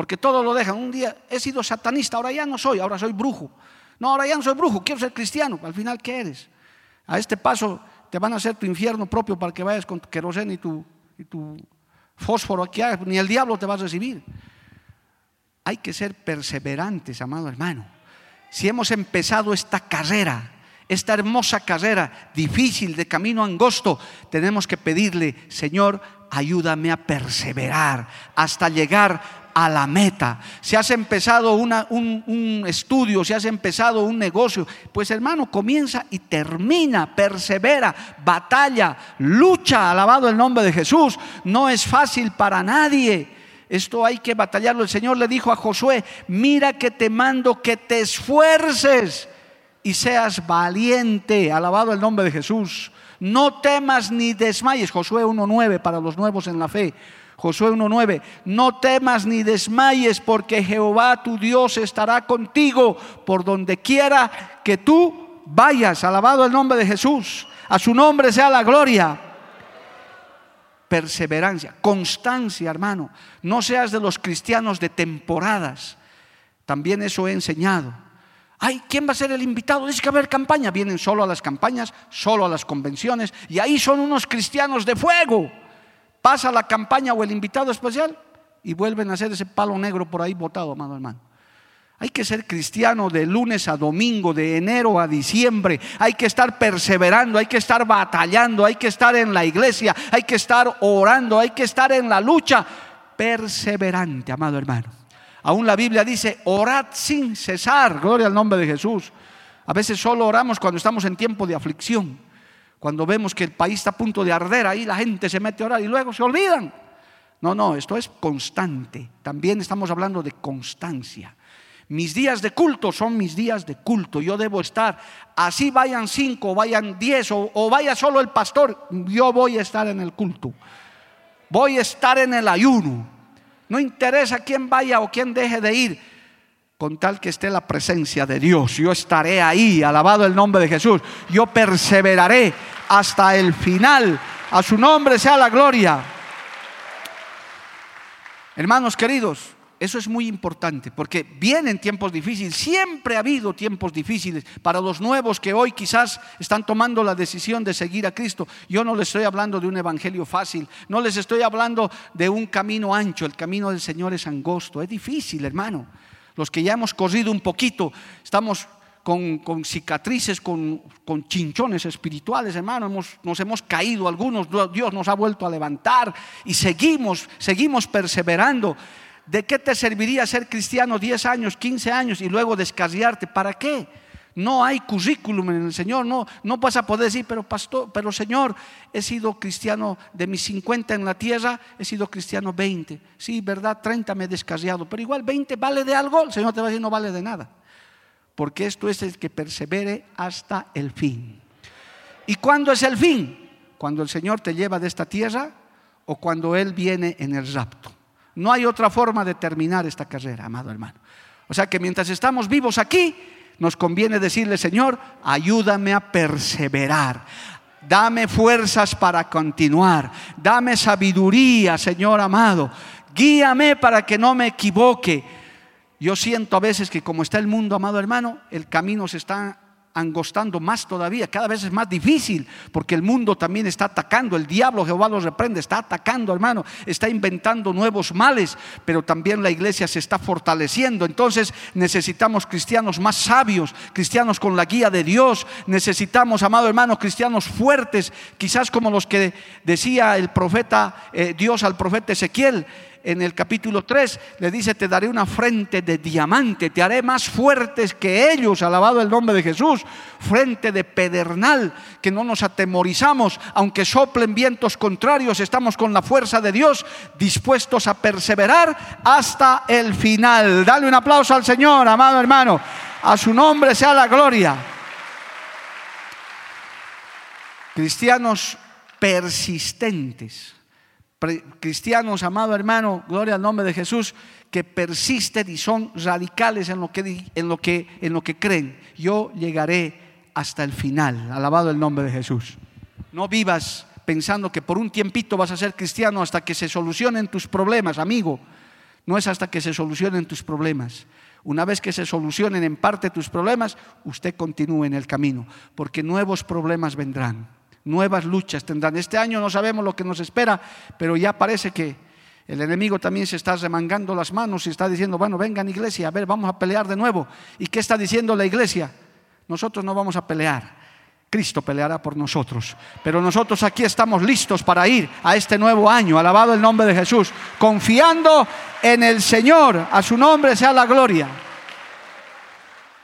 Porque todo lo dejan. Un día he sido satanista, ahora ya no soy, ahora soy brujo. No, ahora ya no soy brujo, quiero ser cristiano. Al final, ¿qué eres? A este paso te van a hacer tu infierno propio para que vayas con queroseno y tu, y tu fósforo aquí. Ni el diablo te va a recibir. Hay que ser perseverantes, amado hermano. Si hemos empezado esta carrera, esta hermosa carrera difícil de camino angosto, tenemos que pedirle, Señor, ayúdame a perseverar hasta llegar a la meta. Si has empezado un, un, estudio, si has empezado un negocio, pues hermano, comienza y termina, persevera, batalla, lucha, alabado el nombre de Jesús. No es fácil para nadie. Esto hay que batallarlo. El Señor le dijo a Josué, mira que te mando que te esfuerces y seas valiente. Alabado el nombre de Jesús. No temas ni desmayes. Josué 1.9 para los nuevos en la fe. Josué 1.9, no temas ni desmayes porque Jehová tu Dios estará contigo por donde quiera que tú vayas. Alabado el nombre de Jesús. A su nombre sea la gloria. Perseverancia, constancia, hermano. No seas de los cristianos de temporadas. También eso he enseñado. Ay, ¿quién va a ser el invitado? Dice que va a haber campaña. Vienen solo a las campañas, solo a las convenciones. Y ahí son unos cristianos de fuego pasa la campaña o el invitado especial y vuelven a hacer ese palo negro por ahí botado, amado hermano. Hay que ser cristiano de lunes a domingo, de enero a diciembre. Hay que estar perseverando, hay que estar batallando, hay que estar en la iglesia, hay que estar orando, hay que estar en la lucha. Perseverante, amado hermano. Aún la Biblia dice, orad sin cesar. Gloria al nombre de Jesús. A veces solo oramos cuando estamos en tiempo de aflicción. Cuando vemos que el país está a punto de arder, ahí la gente se mete a orar y luego se olvidan. No, no, esto es constante. También estamos hablando de constancia. Mis días de culto son mis días de culto. Yo debo estar, así vayan cinco, vayan diez o, o, vaya solo el pastor, yo voy a estar en el culto. Voy a estar en el ayuno. No interesa quién vaya o quién deje de ir con tal que esté la presencia de Dios. Yo estaré ahí, alabado el nombre de Jesús. Yo perseveraré hasta el final. A su nombre sea la gloria. Hermanos queridos, eso es muy importante porque vienen tiempos difíciles, siempre ha habido tiempos difíciles para los nuevos que hoy quizás están tomando la decisión de seguir a Cristo. Yo no les estoy hablando de un evangelio fácil, no les estoy hablando de un camino ancho, el camino del Señor es angosto, es difícil, hermano los que ya hemos corrido un poquito, estamos con, cicatrices, con, chinchones espirituales, hermano, nos hemos caído algunos, Dios nos ha vuelto a levantar y seguimos, seguimos perseverando. ¿De qué te serviría ser cristiano 10 años, 15 años y luego descarriarte? ¿Para qué? No hay currículum en el Señor, no, no vas a poder decir, pero pastor, pero Señor, he sido cristiano de mis 50 en la tierra, he sido cristiano 20. Sí, verdad, 30 me he descarriado, pero igual 20 vale de algo, el Señor te va a decir, no vale de nada. Porque esto es el que persevere hasta el fin. ¿Y cuándo es el fin? Cuando el Señor te lleva de esta tierra o cuando Él viene en el rapto. No hay otra forma de terminar esta carrera, amado hermano. O sea que mientras estamos vivos aquí, nos conviene decirle, Señor, ayúdame a perseverar. Dame fuerzas para continuar. Dame sabiduría, Señor amado. Guíame para que no me equivoque. Yo siento a veces que como está el mundo, amado hermano, el camino se está angostando más todavía, cada vez es más difícil, porque el mundo también está atacando, el diablo, Jehová los reprende, está atacando, hermano, está inventando nuevos males, pero también la iglesia se está fortaleciendo. Entonces necesitamos cristianos más sabios, cristianos con la guía de Dios, necesitamos, amado hermano, cristianos fuertes, quizás como los que decía el profeta, eh, Dios al profeta Ezequiel, en el capítulo 3, le dice, te daré una frente de diamante, te haré más fuertes que ellos, alabado el nombre de Jesús, frente de pedernal, que no nos atemorizamos, aunque soplen vientos contrarios, estamos con la fuerza de Dios, dispuestos a perseverar hasta el final. Dale un aplauso al Señor, amado hermano, a su nombre sea la gloria. Cristianos persistentes cristianos, amado hermano, gloria al nombre de Jesús, que persisten y son radicales en lo que, en lo que, en lo que creen. Yo llegaré hasta el final, alabado el nombre de Jesús. No vivas pensando que por un tiempito vas a ser cristiano hasta que se solucionen tus problemas, amigo. No es hasta que se solucionen tus problemas. Una vez que se solucionen en parte tus problemas, usted continúe en el camino, porque nuevos problemas vendrán nuevas luchas tendrán. Este año no sabemos lo que nos espera, pero ya parece que el enemigo también se está remangando las manos y está diciendo, bueno, vengan iglesia, a ver, vamos a pelear de nuevo. ¿Y qué está diciendo la iglesia? Nosotros no vamos a pelear. Cristo peleará por nosotros. Pero nosotros aquí estamos listos para ir a este nuevo año, alabado el nombre de Jesús, confiando en el Señor, a su nombre sea la gloria.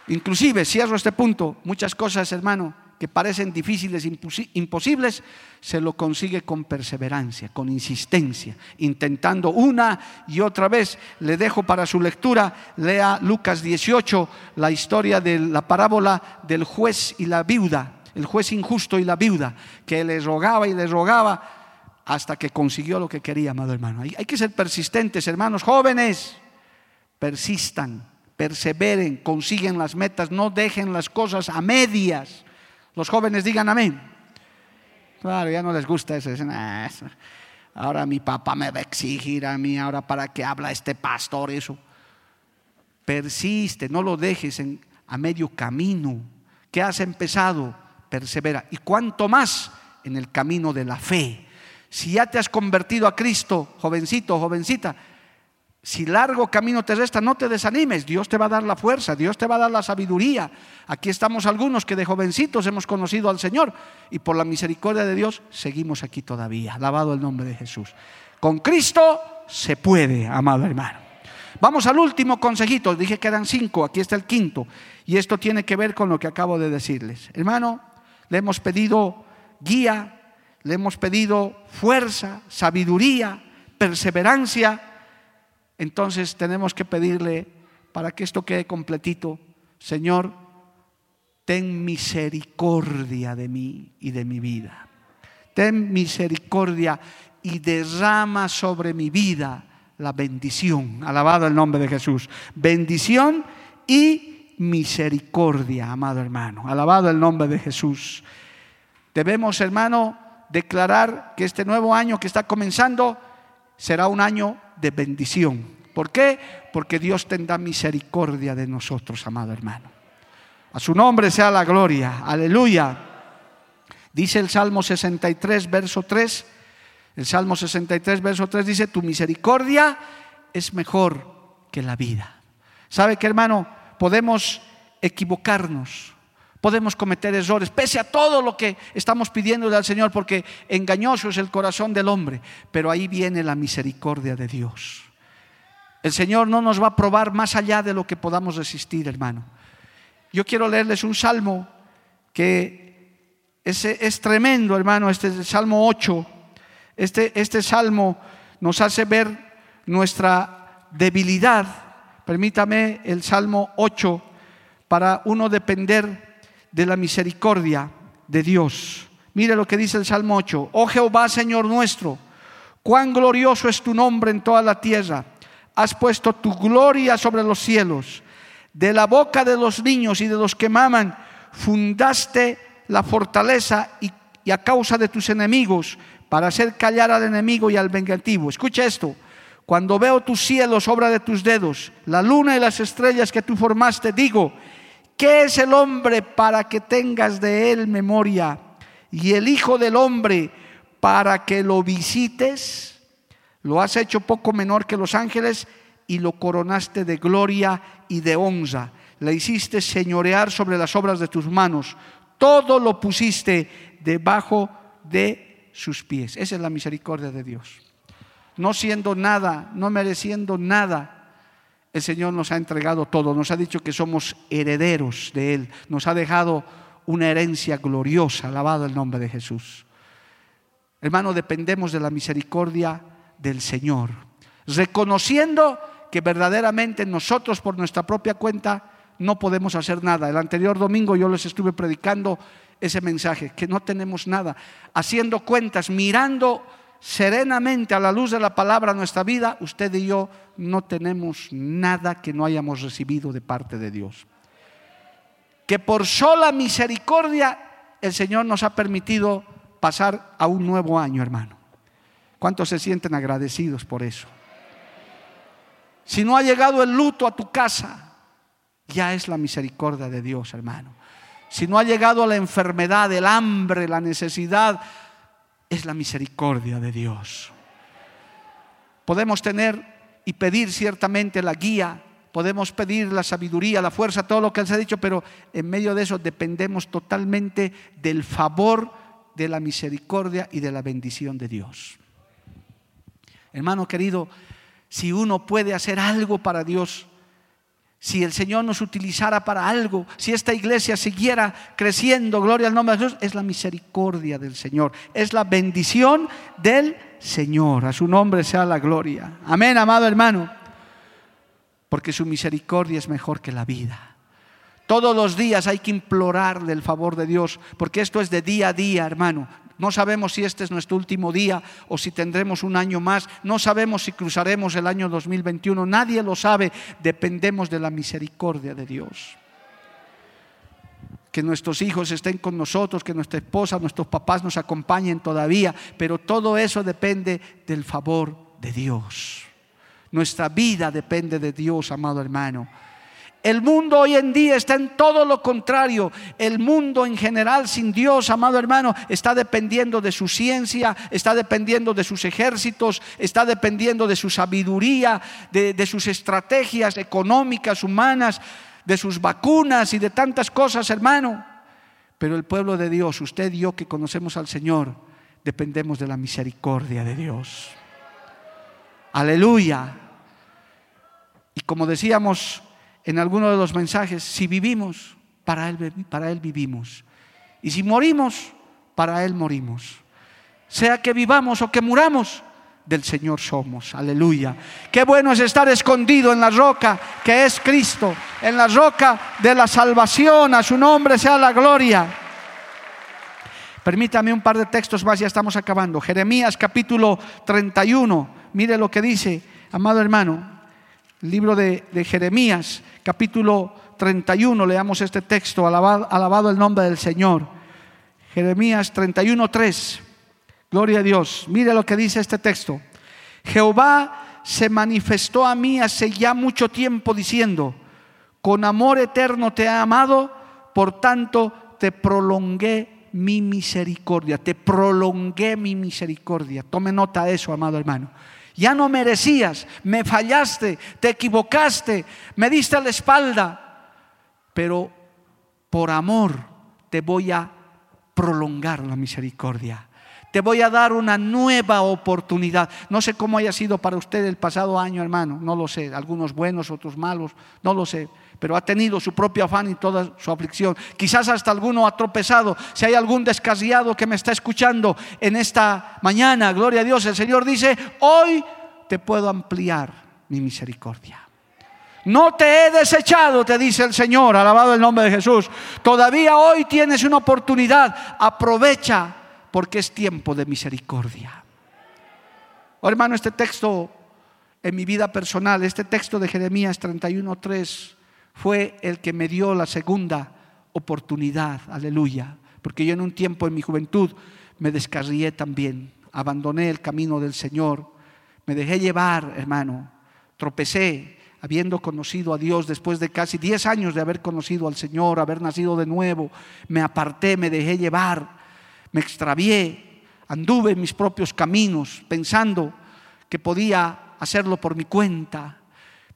Inclusive, cierro este punto, muchas cosas, hermano, que parecen difíciles, imposibles, se lo consigue con perseverancia, con insistencia, intentando una y otra vez. Le dejo para su lectura, lea Lucas 18, la historia de la parábola del juez y la viuda, el juez injusto y la viuda, que le rogaba y le rogaba hasta que consiguió lo que quería, amado hermano. Hay, hay que ser persistentes, hermanos jóvenes, persistan, perseveren, consiguen las metas, no dejen las cosas a medias. Los jóvenes digan amén. Claro, ya no les gusta eso. Ah, ahora mi papá me va a exigir a mí, ahora para qué habla este pastor eso. Persiste, no lo dejes a medio camino. ¿Qué has empezado? Persevera. Y cuanto más en el camino de la fe. Si ya te has convertido a Cristo, jovencito, jovencita, si largo camino te resta, no te desanimes. Dios te va a dar la fuerza, Dios te va a dar la sabiduría. Aquí estamos algunos que de jovencitos hemos conocido al Señor y por la misericordia de Dios seguimos aquí todavía. Alabado el nombre de Jesús. Con Cristo se puede, amado hermano. Vamos al último consejito. Dije que eran cinco, aquí está el quinto. Y esto tiene que ver con lo que acabo de decirles. Hermano, le hemos pedido guía, le hemos pedido fuerza, sabiduría, perseverancia entonces tenemos que pedirle para que esto quede completito, Señor, ten misericordia de mí y de mi vida. Ten misericordia y derrama sobre mi vida la bendición. Alabado el nombre de Jesús. Bendición y misericordia, amado hermano. Alabado el nombre de Jesús. Debemos, hermano, declarar que este nuevo año que está comenzando será un año de bendición. ¿Por qué? Porque Dios tendrá misericordia de nosotros, amado hermano. A su nombre sea la gloria. Aleluya. Dice el Salmo 63, verso 3. El Salmo 63, verso 3 dice, tu misericordia es mejor que la vida. ¿Sabe que hermano? Podemos equivocarnos, podemos cometer errores, pese a todo lo que estamos pidiéndole al Señor, porque engañoso es el corazón del hombre, pero ahí viene la misericordia de Dios. El Señor no nos va a probar más allá de lo que podamos resistir, hermano. Yo quiero leerles un salmo que es, es tremendo, hermano, este es el Salmo 8. Este, este salmo nos hace ver nuestra debilidad. Permítame el Salmo 8 para uno depender de la misericordia de Dios. Mire lo que dice el Salmo 8. Oh Jehová, Señor nuestro, cuán glorioso es tu nombre en toda la tierra. Has puesto tu gloria sobre los cielos. De la boca de los niños y de los que maman, fundaste la fortaleza y, y a causa de tus enemigos, para hacer callar al enemigo y al vengativo. Escucha esto. Cuando veo tus cielos, obra de tus dedos, la luna y las estrellas que tú formaste, digo, ¿Qué es el hombre para que tengas de él memoria? Y el Hijo del Hombre para que lo visites. Lo has hecho poco menor que los ángeles y lo coronaste de gloria y de honra. Le hiciste señorear sobre las obras de tus manos. Todo lo pusiste debajo de sus pies. Esa es la misericordia de Dios. no siendo nada, no mereciendo nada, el Señor nos ha entregado todo, nos ha dicho que somos herederos de Él, nos ha dejado una herencia gloriosa, alabado el nombre de Jesús. Hermano, dependemos de la misericordia del Señor, reconociendo que verdaderamente nosotros por nuestra propia cuenta no podemos hacer nada. El anterior domingo yo les estuve predicando ese mensaje, que no tenemos nada, haciendo cuentas, mirando serenamente a la luz de la palabra nuestra vida, usted y yo no tenemos nada que no hayamos recibido de parte de Dios. Que por sola misericordia el Señor nos ha permitido pasar a un nuevo año, hermano. ¿Cuántos se sienten agradecidos por eso? Si no ha llegado el luto a tu casa, ya es la misericordia de Dios, hermano. Si no ha llegado la enfermedad, el hambre, la necesidad, es la misericordia de Dios. Podemos tener y pedir ciertamente la guía, podemos pedir la sabiduría, la fuerza, todo lo que se ha dicho, pero en medio de eso dependemos totalmente del favor, de la misericordia y de la bendición de Dios. Hermano querido, si uno puede hacer algo para Dios, si el Señor nos utilizara para algo, si esta iglesia siguiera creciendo, gloria al nombre de Dios, es la misericordia del Señor, es la bendición del Señor. A su nombre sea la gloria. Amén, amado hermano. Porque su misericordia es mejor que la vida. Todos los días hay que implorar del favor de Dios, porque esto es de día a día, hermano. No sabemos si este es nuestro último día o si tendremos un año más. No sabemos si cruzaremos el año 2021. Nadie lo sabe. Dependemos de la misericordia de Dios. Que nuestros hijos estén con nosotros, que nuestra esposa, nuestros papás nos acompañen todavía. Pero todo eso depende del favor de Dios. Nuestra vida depende de Dios, amado hermano. El mundo hoy en día está en todo lo contrario. El mundo en general sin Dios, amado hermano, está dependiendo de su ciencia, está dependiendo de sus ejércitos, está dependiendo de su sabiduría, de, sus estrategias económicas, humanas, de sus vacunas y de tantas cosas, hermano. Pero el pueblo de Dios, usted y yo que conocemos al Señor, dependemos de la misericordia de Dios. Aleluya. Y como decíamos en alguno de los mensajes, si vivimos, para Él, para él vivimos. Y si morimos, para Él morimos. Sea que vivamos o que muramos, del Señor somos. Aleluya. Qué bueno es estar escondido en la roca que es Cristo, en la roca de la salvación. A su nombre sea la gloria. Permítame un par de textos más, ya estamos acabando. Jeremías capítulo 31. Mire lo que dice, amado hermano. Libro de, de Jeremías capítulo 31, leamos este texto, alabado, el nombre del Señor. Jeremías 31, 3. Gloria a Dios. Mire lo que dice este texto. Jehová se manifestó a mí hace ya mucho tiempo diciendo, con amor eterno te he amado, por tanto te prolongué mi misericordia, te prolongué mi misericordia. Tome nota de eso, amado hermano. Ya no merecías, me fallaste, te equivocaste, me diste la espalda, pero por amor te voy a prolongar la misericordia. Te voy a dar una nueva oportunidad. No sé cómo haya sido para usted el pasado año, hermano. No lo sé. Algunos buenos, otros malos. No lo sé. Pero ha tenido su propio afán y toda su aflicción. Quizás hasta alguno ha tropezado. Si hay algún descasiado que me está escuchando en esta mañana, gloria a Dios, el Señor dice, hoy te puedo ampliar mi misericordia. No te he desechado, te dice el Señor, alabado el nombre de Jesús. Todavía hoy tienes una oportunidad. Aprovecha porque es tiempo de misericordia. Oh, hermano, este texto en mi vida personal, este texto de Jeremías 31.3 fue el que me dio la segunda oportunidad, aleluya, porque yo en un tiempo en mi juventud me descarrié también, abandoné el camino del Señor, me dejé llevar, hermano, tropecé, habiendo conocido a Dios después de casi 10 años de haber conocido al Señor, haber nacido de nuevo, me aparté, me dejé llevar. Me extravié, anduve en mis propios caminos pensando que podía hacerlo por mi cuenta,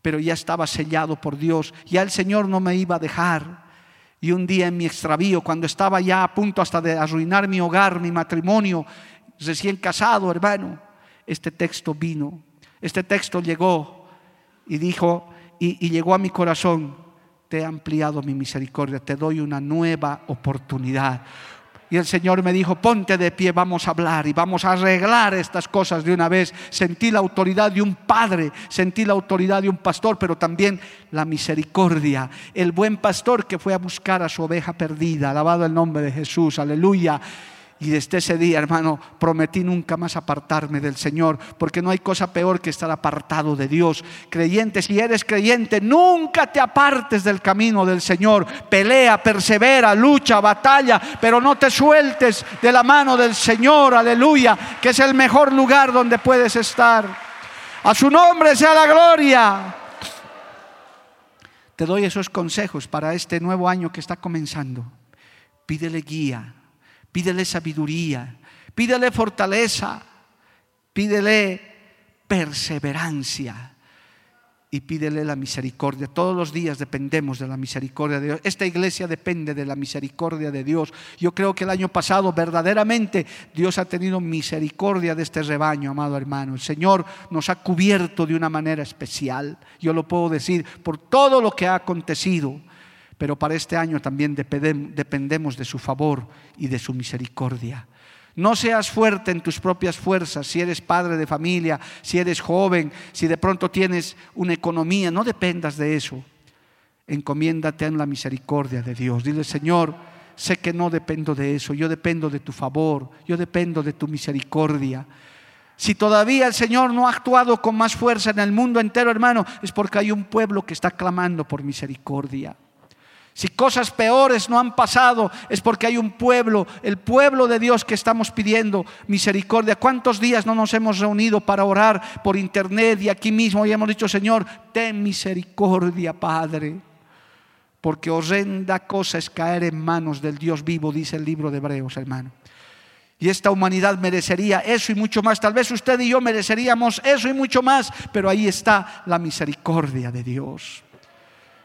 pero ya estaba sellado por Dios, ya el Señor no me iba a dejar. Y un día en mi extravío, cuando estaba ya a punto hasta de arruinar mi hogar, mi matrimonio, recién casado, hermano, este texto vino, este texto llegó y dijo, y, y llegó a mi corazón, te he ampliado mi misericordia, te doy una nueva oportunidad. Y el Señor me dijo, ponte de pie, vamos a hablar y vamos a arreglar estas cosas de una vez. Sentí la autoridad de un padre, sentí la autoridad de un pastor, pero también la misericordia. El buen pastor que fue a buscar a su oveja perdida. Alabado el nombre de Jesús, aleluya. Y desde ese día, hermano, prometí nunca más apartarme del Señor, porque no hay cosa peor que estar apartado de Dios. Creyente, si eres creyente, nunca te apartes del camino del Señor. Pelea, persevera, lucha, batalla, pero no te sueltes de la mano del Señor, aleluya, que es el mejor lugar donde puedes estar. A su nombre sea la gloria. Te doy esos consejos para este nuevo año que está comenzando. Pídele guía pídele sabiduría, pídele fortaleza, pídele perseverancia y pídele la misericordia. Todos los días dependemos de la misericordia de Dios. Esta iglesia depende de la misericordia de Dios. Yo creo que el año pasado verdaderamente Dios ha tenido misericordia de este rebaño, amado hermano. El Señor nos ha cubierto de una manera especial. Yo lo puedo decir por todo lo que ha acontecido pero para este año también dependemos de su favor y de su misericordia. No seas fuerte en tus propias fuerzas, si eres padre de familia, si eres joven, si de pronto tienes una economía, no dependas de eso. Encomiéndate en la misericordia de Dios. Dile, Señor, sé que no dependo de eso, yo dependo de tu favor, yo dependo de tu misericordia. Si todavía el Señor no ha actuado con más fuerza en el mundo entero, hermano, es porque hay un pueblo que está clamando por misericordia. Si cosas peores no han pasado, es porque hay un pueblo, el pueblo de Dios que estamos pidiendo misericordia. ¿Cuántos días no nos hemos reunido para orar por internet y aquí mismo y hemos dicho, Señor, ten misericordia, Padre? Porque horrenda cosa es caer en manos del Dios vivo, dice el libro de Hebreos, hermano. Y esta humanidad merecería eso y mucho más. Tal vez usted y yo mereceríamos eso y mucho más, pero ahí está la misericordia de Dios.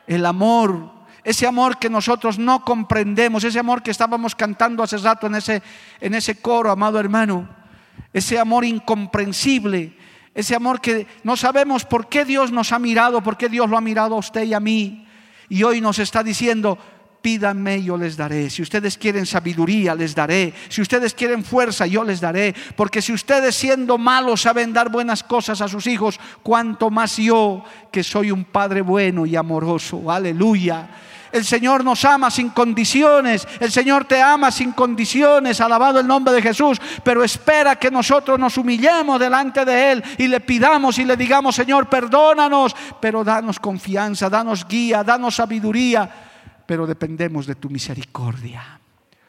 El amor ese amor que nosotros no comprendemos, ese amor que estábamos cantando hace rato en ese, en ese coro, amado hermano, ese amor incomprensible, ese amor que no sabemos por qué Dios nos ha mirado, por qué Dios lo ha mirado a usted y a mí. Y hoy nos está diciendo, pídanme, yo les daré. Si ustedes quieren sabiduría, les daré. Si ustedes quieren fuerza, yo les daré. Porque si ustedes siendo malos saben dar buenas cosas a sus hijos, cuanto más yo, que soy un Padre bueno y amoroso. Aleluya. El Señor nos ama sin condiciones. El Señor te ama sin condiciones. Alabado el nombre de Jesús. Pero espera que nosotros nos humillemos delante de Él y le pidamos y le digamos, Señor, perdónanos. Pero danos confianza, danos guía, danos sabiduría. Pero dependemos de tu misericordia.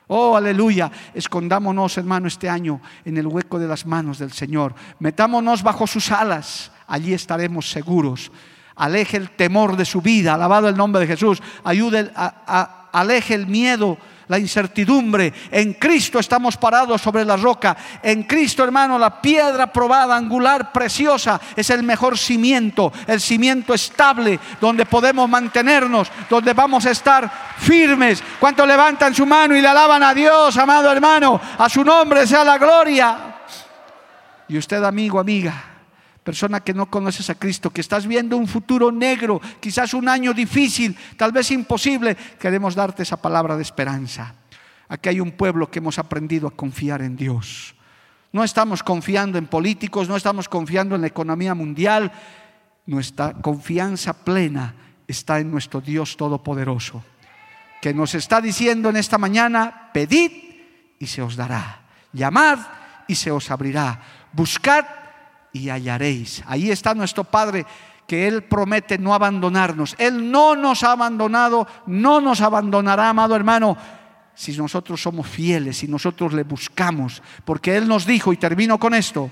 Oh, aleluya. Escondámonos, hermano, este año en el hueco de las manos del Señor. Metámonos bajo sus alas. Allí estaremos seguros aleje el temor de su vida, alabado el nombre de Jesús, ayude, a, aleje el miedo, la incertidumbre. En Cristo estamos parados sobre la roca. En Cristo, hermano, la piedra probada, angular, preciosa, es el mejor cimiento, el cimiento estable donde podemos mantenernos, donde vamos a estar firmes. ¿Cuántos levantan su mano y le alaban a Dios, amado hermano? A su nombre sea la gloria. Y usted, amigo, amiga persona que no conoces a Cristo, que estás viendo un futuro negro, quizás un año difícil, tal vez imposible, queremos darte esa palabra de esperanza. Aquí hay un pueblo que hemos aprendido a confiar en Dios. No estamos confiando en políticos, no estamos confiando en la economía mundial. Nuestra confianza plena está en nuestro Dios Todopoderoso, que nos está diciendo en esta mañana, pedid y se os dará, llamad y se os abrirá, buscad y hallaréis. Ahí está nuestro Padre que Él promete no abandonarnos. Él no nos ha abandonado, no nos abandonará, amado hermano, si nosotros somos fieles, si nosotros le buscamos. Porque Él nos dijo, y termino con esto,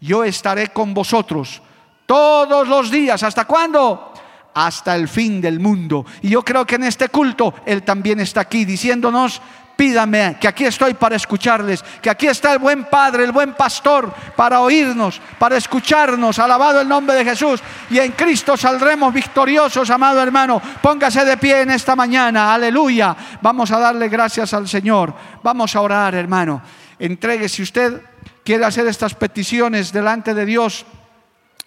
yo estaré con vosotros todos los días. ¿Hasta cuándo? Hasta el fin del mundo. Y yo creo que en este culto Él también está aquí diciéndonos, pídame, que aquí estoy para escucharles, que aquí está el buen Padre, el buen pastor, para oírnos, para escucharnos. Alabado el nombre de Jesús. Y en Cristo saldremos victoriosos, amado hermano. Póngase de pie en esta mañana. Aleluya. Vamos a darle gracias al Señor. Vamos a orar, hermano. Entregue si usted quiere hacer estas peticiones delante de Dios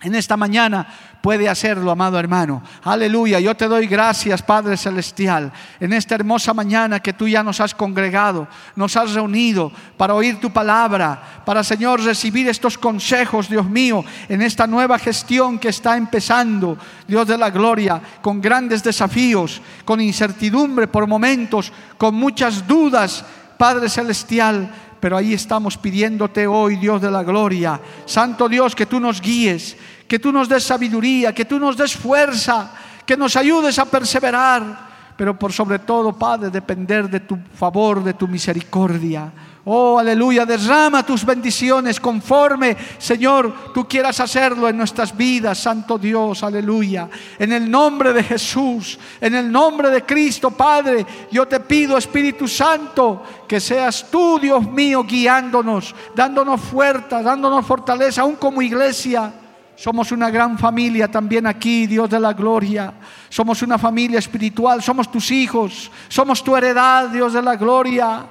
en esta mañana puede hacerlo, amado hermano. Aleluya. Yo te doy gracias, Padre Celestial, en esta hermosa mañana que tú ya nos has congregado, nos has reunido para oír tu palabra, para, Señor, recibir estos consejos, Dios mío, en esta nueva gestión que está empezando, Dios de la gloria, con grandes desafíos, con incertidumbre por momentos, con muchas dudas, Padre Celestial pero ahí estamos pidiéndote hoy, Dios de la gloria, Santo Dios, que tú nos guíes, que tú nos des sabiduría, que tú nos des fuerza, que nos ayudes a perseverar, pero por sobre todo, Padre, depender de tu favor, de tu misericordia. Oh, aleluya, derrama tus bendiciones conforme, Señor, tú quieras hacerlo en nuestras vidas, Santo Dios, aleluya. En el nombre de Jesús, en el nombre de Cristo, Padre, yo te pido, Espíritu Santo, que seas tú, Dios mío, guiándonos, dándonos fuerza, dándonos fortaleza, aún como iglesia. Somos una gran familia también aquí, Dios de la gloria. Somos una familia espiritual, somos tus hijos, somos tu heredad, Dios de la gloria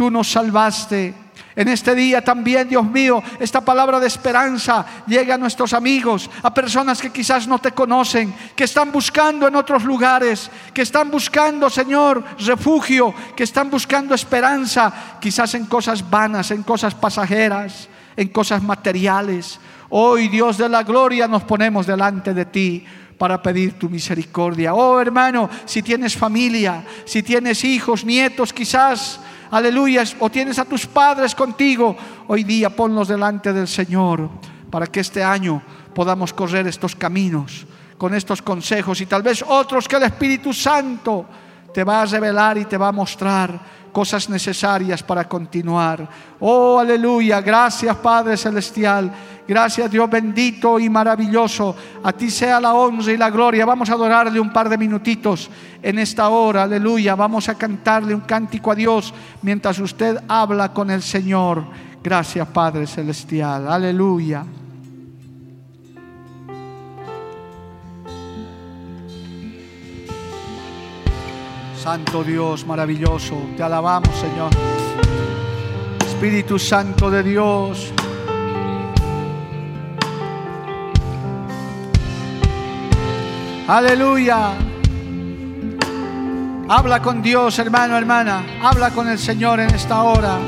tú nos salvaste. En este día también, Dios mío, esta palabra de esperanza llega a nuestros amigos, a personas que quizás no te conocen, que están buscando en otros lugares, que están buscando, Señor, refugio, que están buscando esperanza, quizás en cosas vanas, en cosas pasajeras, en cosas materiales. Hoy, Dios de la gloria, nos ponemos delante de ti para pedir tu misericordia. Oh, hermano, si tienes familia, si tienes hijos, nietos, quizás aleluya, o tienes a tus padres contigo, hoy día ponlos delante del Señor para que este año podamos correr estos caminos con estos consejos y tal vez otros que el Espíritu Santo te va a revelar y te va a mostrar cosas necesarias para continuar. Oh, aleluya. Gracias, Padre Celestial. Gracias, Dios bendito y maravilloso. A ti sea la honra y la gloria. Vamos a adorarle un par de minutitos en esta hora. Aleluya. Vamos a cantarle un cántico a Dios mientras usted habla con el Señor. Gracias, Padre Celestial. Aleluya. Santo Dios maravilloso, te alabamos Señor. Espíritu Santo de Dios. Aleluya. Habla con Dios, hermano, hermana. Habla con el Señor en esta hora.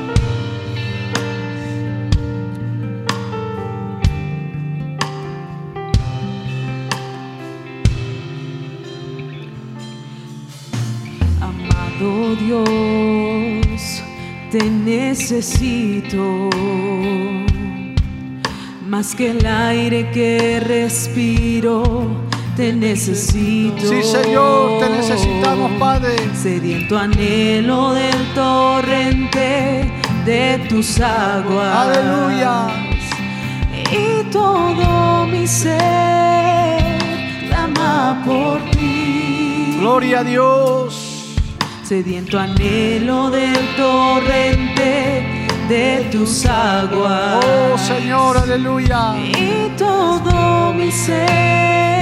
Dios, te necesito más que el aire que respiro. Te necesito. Sí, Señor, te necesitamos, Padre. Sediento anhelo del torrente de tus aguas. Aleluya. Y todo mi ser clama por ti. Gloria a Dios sediento anhelo del torrente de tus aguas. Oh Señor, aleluya. Y todo mi ser